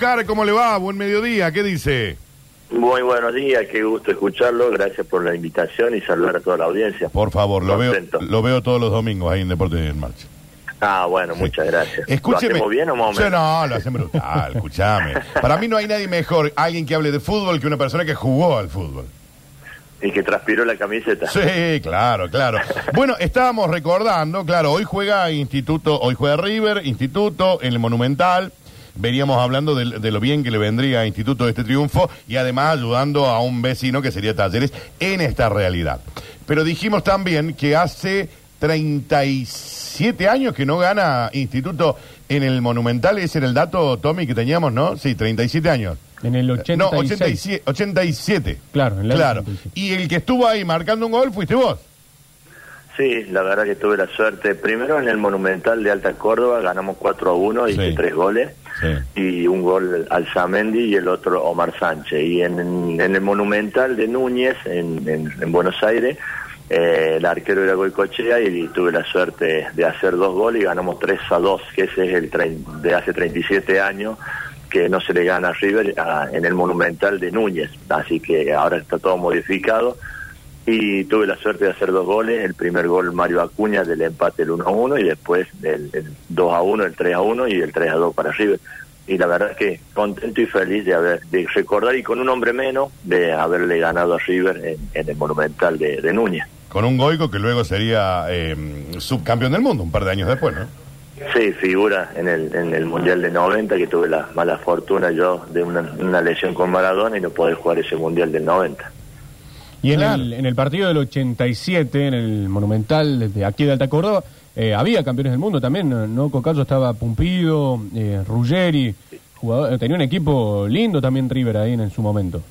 Oscar, ¿cómo le va? Buen mediodía, ¿qué dice? Muy buenos días, qué gusto escucharlo. Gracias por la invitación y saludar a toda la audiencia. Por favor, lo veo, lo veo todos los domingos ahí en Deporte en Marcha. Ah, bueno, muchas gracias. Escúcheme. ¿Lo hacemos bien o más no, lo hacen brutal, escúchame. Para mí no hay nadie mejor, alguien que hable de fútbol, que una persona que jugó al fútbol. Y que transpiró la camiseta. Sí, claro, claro. Bueno, estábamos recordando, claro, hoy juega Instituto, hoy juega River, Instituto, en el Monumental. Veníamos hablando de, de lo bien que le vendría a Instituto este triunfo y además ayudando a un vecino que sería Talleres en esta realidad. Pero dijimos también que hace 37 años que no gana Instituto en el Monumental. Ese era el dato, Tommy, que teníamos, ¿no? Sí, 37 años. En el 86. No, 87. 87. Claro, en el Claro. 87. Y el que estuvo ahí marcando un gol fuiste vos. Sí, la verdad que tuve la suerte. Primero en el Monumental de Alta Córdoba ganamos 4 a 1, hice Sí. tres goles. Y un gol al Zamendi y el otro Omar Sánchez. Y en, en el Monumental de Núñez, en, en- en Buenos Aires, eh, el arquero era Goicochea y tuve la suerte de hacer dos goles y ganamos 3 a 2, que ese es el de hace 37 años que no se le gana a River en el Monumental de Núñez. Así que ahora está todo modificado y tuve la suerte de hacer dos goles, el primer gol Mario Acuña del empate el 1 a 1 y después el, el 2 a 1, el 3 a 1 y el 3 a 2 para River. Y la verdad es que contento y feliz de haber de recordar y con un hombre menos de haberle ganado a River en, en el Monumental de, de Núñez. Con un Goico que luego sería eh, subcampeón del mundo un par de años después, ¿no? Sí, figura en el, en el Mundial de 90 que tuve la mala fortuna yo de una, una lesión con Maradona y no poder jugar ese Mundial del 90. Y en, Claro. el, en el partido del 87, en el Monumental de aquí de Alta Córdoba, eh, había campeones del mundo también, ¿no? ¿no? Cocayo estaba Pumpido, eh, Ruggeri, jugador, eh, tenía un equipo lindo también River ahí en, en su momento.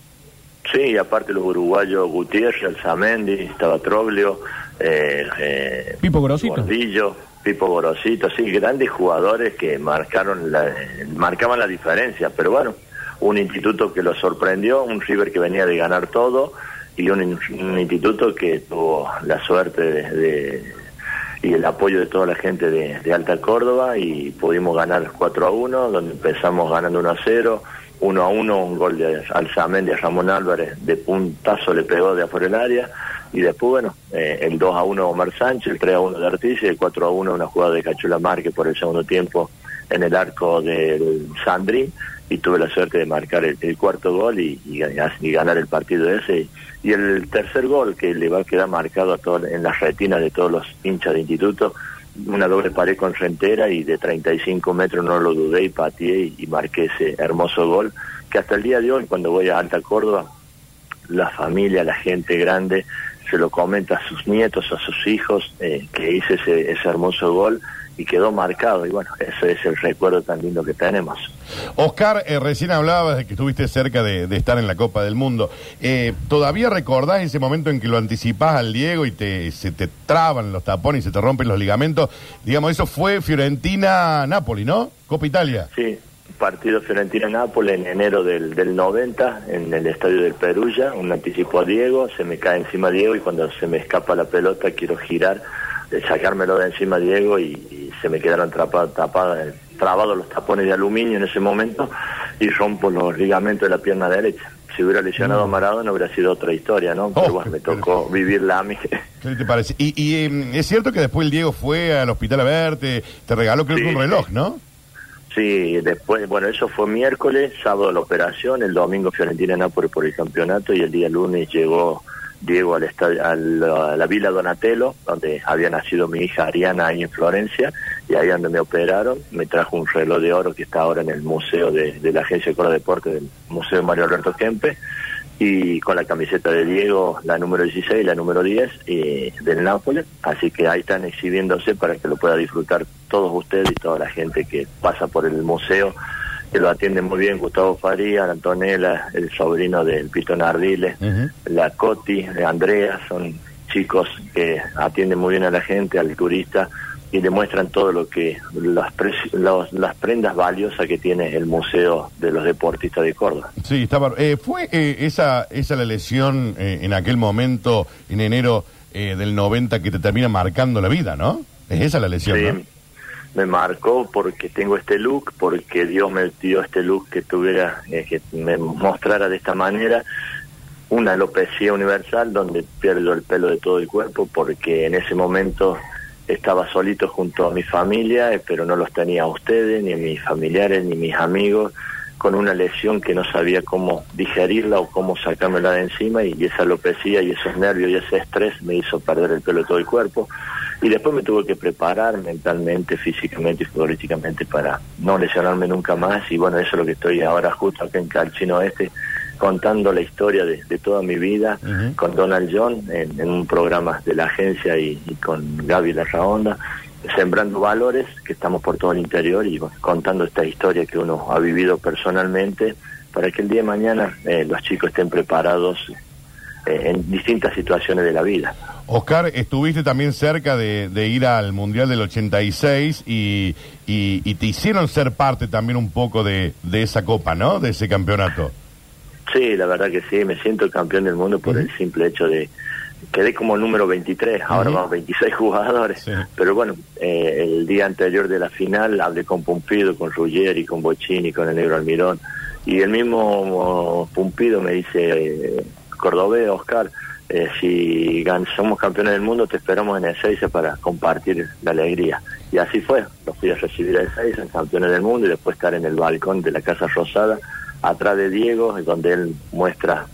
Sí, y aparte los uruguayos Gutiérrez, Alzamendi, estaba Troglio, eh, eh, Pipo Gorosito. Gordillo, Pipo Gorosito, sí, grandes jugadores que marcaron la, marcaban la diferencia, pero bueno, un instituto que lo sorprendió, un River que venía de ganar todo y un, un instituto que tuvo la suerte de, de- y el apoyo de toda la gente de, de Alta Córdoba y pudimos ganar 4 a 1, donde empezamos ganando 1 a 0, 1 a 1, un gol de Alzamendi a Ramón Álvarez de puntazo le pegó de afuera del área y después, bueno, eh, el 2 a 1 Omar Sánchez, el 3 a 1 de Artiz y el 4 a 1 una jugada de Cachula Márquez por el segundo tiempo en el arco del Sandri y tuve la suerte de marcar el, cuarto gol y, y gan- y ganar el partido ese. Y el tercer gol que le va a quedar marcado a todo, en las retinas de todos los hinchas de instituto, una doble pared con Rentera y de 35 metros no lo dudé y pateé y, y marqué ese hermoso gol que hasta el día de hoy cuando voy a Alta Córdoba la familia, la gente grande, se lo comenta a sus nietos, a sus hijos, eh, que hice ese, ese hermoso gol y quedó marcado. Y bueno, ese es el recuerdo tan lindo que tenemos. Oscar, eh, recién hablabas de que estuviste cerca de, de estar en la Copa del Mundo. Eh, ¿Todavía recordás ese momento en que lo anticipás al Diego y te, se te traban los tapones y se te rompen los ligamentos? Digamos, eso fue Fiorentina-Napoli, ¿no? Copa Italia. Sí, partido Fiorentina-Nápoles en enero del, del 90 en el estadio del Perugia, un anticipo a Diego, se me cae encima Diego y cuando se me escapa la pelota quiero girar, eh, sacármelo de encima Diego y, y se me quedaron trapa- tapadas, trabados los tapones de aluminio en ese momento y rompo los ligamentos de la pierna derecha. Si hubiera lesionado a Maradona hubiera sido otra historia, ¿no? Pero Oh, bueno, me pero- tocó vivirla a mí. ¿Qué te parece? Y, y, eh, es cierto que después el Diego fue al hospital a verte, te regaló creo que Sí, un reloj. ¿no? Sí, después, bueno, eso fue miércoles, sábado la operación, el domingo Fiorentina Nápoles por el campeonato y el día lunes llegó Diego al estadio, al- a la Villa Donatello, donde había nacido mi hija Ariana ahí en Florencia, y ahí donde me operaron, me trajo un reloj de oro que está ahora en el museo de, de la Agencia de Coro Deporte del Museo Mario Alberto Kempe, y con la camiseta de Diego, la número 16 y la número 10 eh, del Nápoles, así que ahí están exhibiéndose para que lo pueda disfrutar todos ustedes y toda la gente que pasa por el museo, que lo atiende muy bien Gustavo Faría, Antonella, el sobrino del Pito Nardiles, Ujú. la Coti, Andrea, son chicos que atienden muy bien a la gente, al turista y demuestran todo lo que las, preci- los- las prendas valiosas que tiene el Museo de los Deportistas de Córdoba. Sí, estaba. eh, ¿Fue eh, esa, esa la lesión eh, en aquel momento, en enero eh, del 90, que te termina marcando la vida, no? Es esa la lesión, Sí, ¿no? Me marcó porque tengo este look, porque Dios me dio este look que tuviera, eh, que me mostrara de esta manera una alopecia universal donde pierdo el pelo de todo el cuerpo porque en ese momento estaba solito junto a mi familia, eh, pero no los tenía a ustedes, ni a mis familiares, ni mis amigos, con una lesión que no sabía cómo digerirla o cómo sacármela de encima y esa alopecia y esos nervios y ese estrés me hizo perder el pelo de todo el cuerpo y después me tuve que preparar mentalmente, físicamente y futbolísticamente para no lesionarme nunca más y bueno, eso es lo que estoy ahora justo acá en Calchino Este contando la historia de, toda mi vida con Donald John en, un programa de la agencia y, con Gaby Larraonda, sembrando valores que estamos por todo el interior y contando esta historia que uno ha vivido personalmente para que el día de mañana eh, los chicos estén preparados eh, en distintas situaciones de la vida. Oscar, estuviste también cerca de, ir al Mundial del 86 y, y, te hicieron ser parte también un poco de, de esa copa, ¿no? De ese campeonato. Sí, la verdad que sí, me siento campeón del mundo por el simple hecho de quedé como número 23, ahora vamos 26 jugadores, pero bueno, eh, el día anterior de la final hablé con Pumpido, con Ruggeri, con Bochini, con el negro Almirón, y el mismo Pumpido me dice, Cordobés, Oscar, eh, si somos campeones del mundo te esperamos en el 6 para compartir la alegría. Y así fue, los fui a recibir a el en campeones del mundo, y después estar en el balcón de la Casa Rosada, atrás de Diego, donde él muestra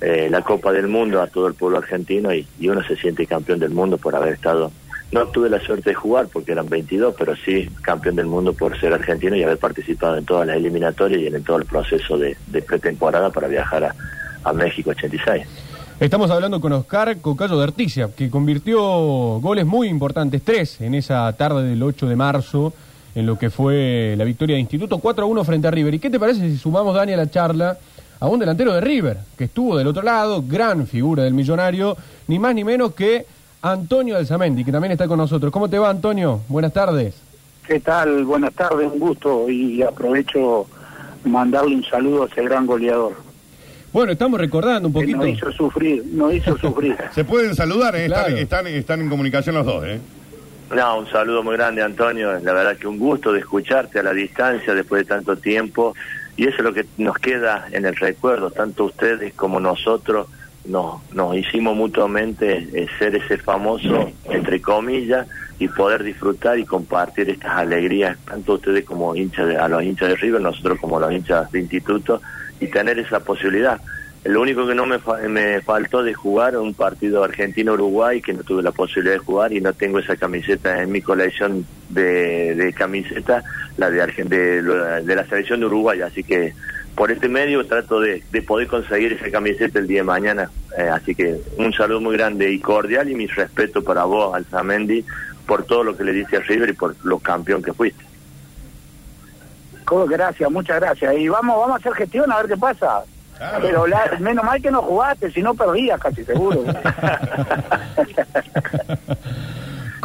eh, la Copa del Mundo a todo el pueblo argentino y, uno se siente campeón del mundo por haber estado. No tuve la suerte de jugar porque eran 22, pero sí campeón del mundo por ser argentino y haber participado en todas las eliminatorias y en todo el proceso de, pretemporada para viajar a, a México 86. Estamos hablando con Oscar Cocayo de Articia, que convirtió goles muy importantes, tres en esa tarde del 8 de marzo en lo que fue la victoria de Instituto 4 a 1 frente a River. ¿Y qué te parece si sumamos, Dani, a la charla a un delantero de River, que estuvo del otro lado, gran figura del millonario, ni más ni menos que Antonio Alzamendi, que también está con nosotros. ¿Cómo te va, Antonio? Buenas tardes. ¿Qué tal? Buenas tardes, un gusto y aprovecho mandarle un saludo a ese gran goleador. Bueno, estamos recordando un poquito. nos hizo sufrir, nos hizo sufrir. Se pueden saludar, ¿eh? están, están en comunicación los dos, ¿eh? No, un saludo muy grande, Antonio. La verdad que un gusto de escucharte a la distancia después de tanto tiempo. Y eso es lo que nos queda en el recuerdo, tanto ustedes como nosotros nos, nos hicimos mutuamente eh, ser ese famoso, entre comillas, y poder disfrutar y compartir estas alegrías, tanto ustedes como hinchas de, a los hinchas de River, nosotros como los hinchas de instituto, y tener esa posibilidad. Lo único que no me, me faltó de jugar un partido Argentina-Uruguay, que no tuve la posibilidad de jugar y no tengo esa camiseta en mi colección de, de camisetas, la de, de, de, la selección de Uruguay. Así que por este medio trato de, de poder conseguir esa camiseta el día de mañana. Eh, así que un saludo muy grande y cordial y mi respeto para vos, Alzamendi, por todo lo que le dice a River y por lo campeón que fuiste. Gracias, muchas gracias. Y vamos, vamos a hacer gestión a ver qué pasa. Pero menos mal que no jugaste, si no perdías casi seguro.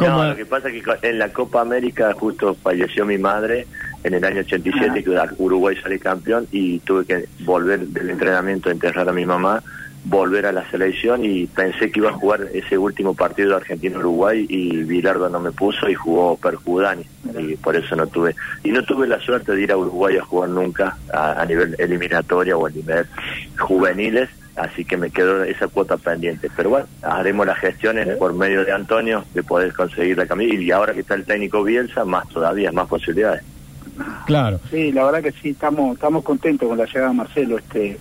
no, lo que pasa es que en la Copa América justo falleció mi madre en el año 87, que Uruguay sale campeón y tuve que volver del entrenamiento a enterrar a mi mamá volver a la selección y pensé que iba a jugar ese último partido de Argentina-Uruguay y Bilardo no me puso y jugó Perjudani y por eso no tuve y no tuve la suerte de ir a Uruguay a jugar nunca a, nivel eliminatoria o a nivel juveniles así que me quedó esa cuota pendiente. Pero bueno haremos las gestiones por medio de Antonio de poder conseguir la camisa y ahora que está el técnico Bielsa más todavía más posibilidades. Claro. Sí la verdad que sí estamos estamos contentos con la llegada de Marcelo este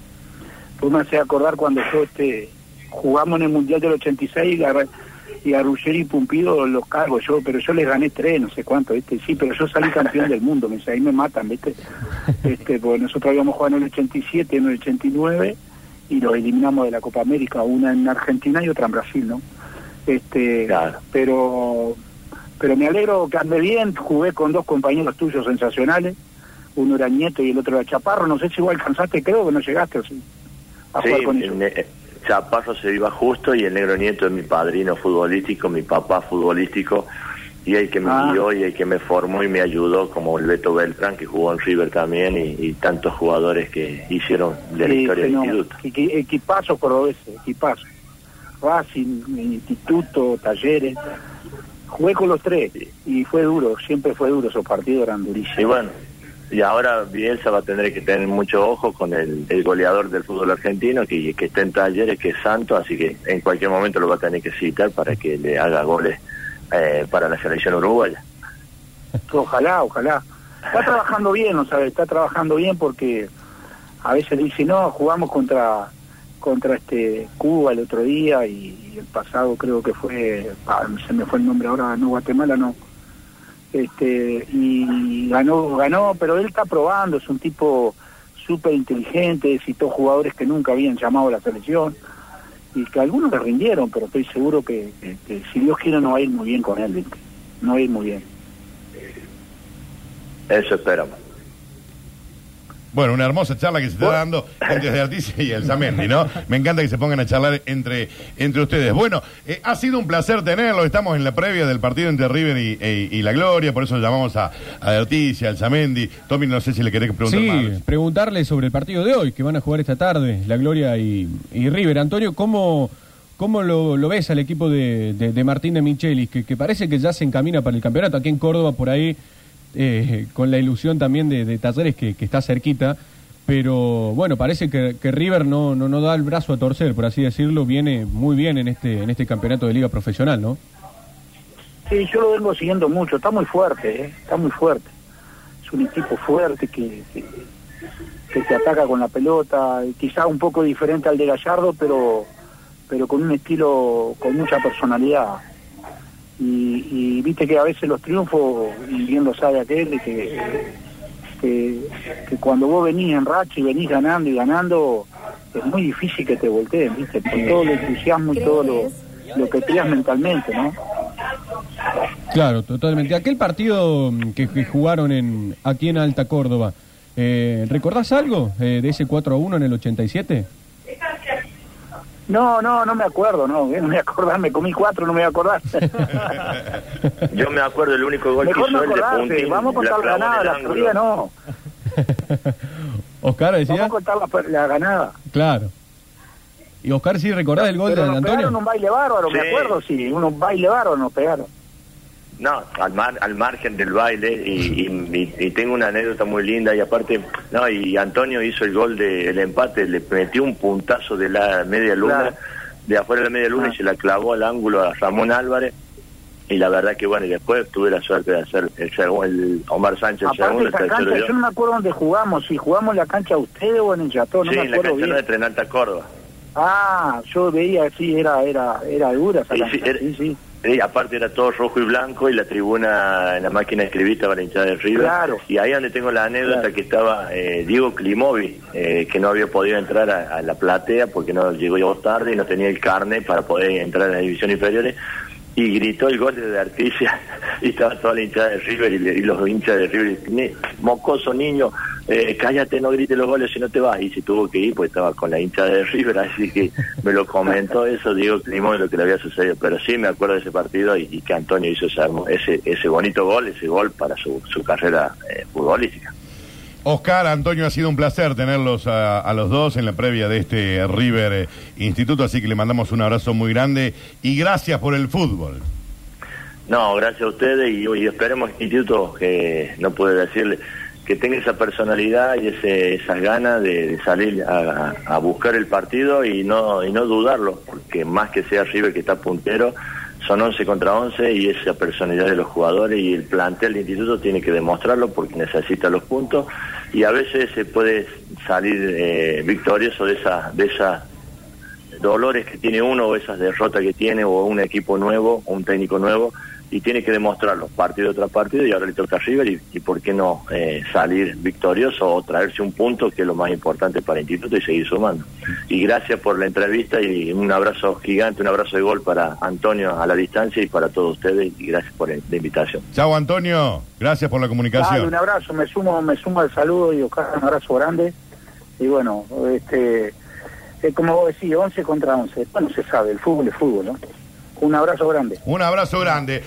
pues me hace acordar cuando yo este jugamos en el Mundial del 86 y a, y a Ruggeri y Pumpido los cargo yo, pero yo les gané tres, no sé cuánto, ¿viste? Sí, pero yo salí campeón del mundo, me dice, ahí me matan, ¿viste? Este, porque nosotros habíamos jugado en el 87, en el 89 y los eliminamos de la Copa América, una en Argentina y otra en Brasil, ¿no? Este, pero pero me alegro que ande bien, jugué con dos compañeros tuyos sensacionales, uno era Nieto y el otro era Chaparro, no sé si igual alcanzaste, creo que no llegaste o sí sí, Chaparro se iba justo y el negro nieto es mi padrino futbolístico, mi papá futbolístico, y el que me ah. guió y el que me formó y me ayudó, como el Beto Beltrán, que jugó en River también, y, tantos jugadores que hicieron de la historia del instituto. Equipazo ese, equipazo. Racing, instituto, talleres. Jugué con los tres y fue duro, siempre fue duro, esos partidos eran durísimos. Y bueno, y ahora Bielsa va a tener que tener mucho ojo con el, goleador del fútbol argentino, que, está en talleres, que es Santo, así que en cualquier momento lo va a tener que citar para que le haga goles eh, para la selección uruguaya. Ojalá, ojalá. Está trabajando bien, ¿no sabe? Está trabajando bien porque a veces dice, no, jugamos contra contra este Cuba el otro día y, el pasado creo que fue, ah, se me fue el nombre ahora, no Guatemala, no. Este, y ganó, ganó, pero él está probando, es un tipo súper inteligente, citó jugadores que nunca habían llamado a la selección y que algunos le rindieron, pero estoy seguro que, si Dios quiere no va a ir muy bien con él, no va a ir muy bien. Eso esperamos. Bueno, una hermosa charla que se está dando entre Articia y el Zamendi, ¿no? Me encanta que se pongan a charlar entre, entre ustedes. Bueno, eh, ha sido un placer tenerlo. Estamos en la previa del partido entre River y, e- y La Gloria, por eso llamamos a, a Articia, al Zamendi. Tommy, no sé si le querés preguntar Sí, más. preguntarle sobre el partido de hoy, que van a jugar esta tarde, La Gloria y, y River. Antonio, ¿cómo, cómo lo, lo ves al equipo de, de- de Martín de Michelis? Que, que parece que ya se encamina para el campeonato. Aquí en Córdoba, por ahí, eh, con la ilusión también de, de Talleres, que, está cerquita. Pero bueno, parece que, que River no, no, no da el brazo a torcer, por así decirlo. Viene muy bien en este, en este campeonato de Liga Profesional, ¿no? Sí, yo lo vengo siguiendo mucho, está muy fuerte, ¿eh? está muy fuerte. Es un equipo fuerte que, que, que te ataca con la pelota, quizá un poco diferente al de Gallardo, pero, pero con un estilo con mucha personalidad. Y, y viste que a veces los triunfos, y bien lo sabe aquel, que, que, que cuando vos venís en racha y venís ganando y ganando, es muy difícil que te volteen, viste, por todo el entusiasmo y todo lo, lo que creas mentalmente, ¿no? Claro, totalmente. Aquel partido mm, que, que jugaron en aquí en Alta Córdoba, eh, ¿recordás algo eh, de ese 4 a 1 en el 87? No, no, no me acuerdo, no, no me voy a acordar, me comí cuatro, no me voy a acordar. Yo me acuerdo el único gol que Mejor no hizo él de puntín, vamos a contar la ganada, el la perdida no, Oscar vamos decía, a contar la, la ganada. claro. ¿Y Oscar sí recordás el gol Pero de nos Antonio? pegaron un baile bárbaro, me acuerdo, sí, unos baile bárbaro nos pegaron. No, al, mar- al margen del baile y, y- y- tengo una anécdota muy linda y aparte, no, y Antonio hizo el gol del empate, le metió un puntazo de la media luna, Claro. de afuera de la media luna Ah. y se la clavó al ángulo a Ramón Álvarez y la verdad que bueno, y después tuve la suerte de hacer el el Omar Sánchez el segundo, el esa tercero cancha, yo. yo no me acuerdo dónde jugamos, si jugamos la cancha de ustedes o en el Yató, no sí, me en la acuerdo cancha bien. nuestra en Alta Córdoba. Ah, yo veía, sí, era, era, era dura esa Y cancha, sí, era- sí, sí. Aparte era todo rojo y blanco y la tribuna la máquina de escribir estaba la hinchada del River. Claro. Y ahí donde tengo la anécdota Claro. que estaba eh, Diego Klimovi, eh, que no había podido entrar a, a la platea porque no llegó ya tarde y no tenía el carne para poder entrar a las divisiones inferiores. Y gritó el gol de Articia y estaba toda la hinchada de River y, y los hinchas de River. "Ne- Mocoso niño, eh, cállate, no grites los goles si no te vas. Y se tuvo que ir pues estaba con la hinchada de River, así que me lo comentó eso, Diego Climón, lo que le había sucedido. Pero sí me acuerdo de ese partido y, y que Antonio hizo ese, ese, bonito gol, ese gol para su, su carrera eh, futbolística. Oscar, Antonio, ha sido un placer tenerlos a, a los dos en la previa de este River eh, Instituto, así que le mandamos un abrazo muy grande y gracias por el fútbol. No, gracias a ustedes y, y esperemos Instituto que no puede decirle que tenga esa personalidad y ese, esas ganas de, salir a, buscar el partido y no y no dudarlo, porque más que sea River que está puntero, son 11 contra 11 y esa personalidad de los jugadores y el plantel del instituto tiene que demostrarlo porque necesita los puntos y a veces se puede salir eh, victorioso de esa de esas dolores que tiene uno o esas derrotas que tiene o un equipo nuevo un técnico nuevo y tiene que demostrarlo partido tras partido y ahora le toca a River y, y por qué no eh, salir victorioso o traerse un punto que es lo más importante para el instituto y seguir sumando. Y gracias por la entrevista y un abrazo gigante, un abrazo de gol para Antonio a la distancia y para todos ustedes y gracias por la invitación. Chao, Antonio. Gracias por la Dale, comunicación. un abrazo, me sumo, me sumo al saludo y Oscar, un abrazo grande. Y bueno, este, eh, como vos decís, 11 contra 11. Bueno, se sabe, el fútbol es fútbol, ¿no? Un abrazo grande. Un abrazo grande.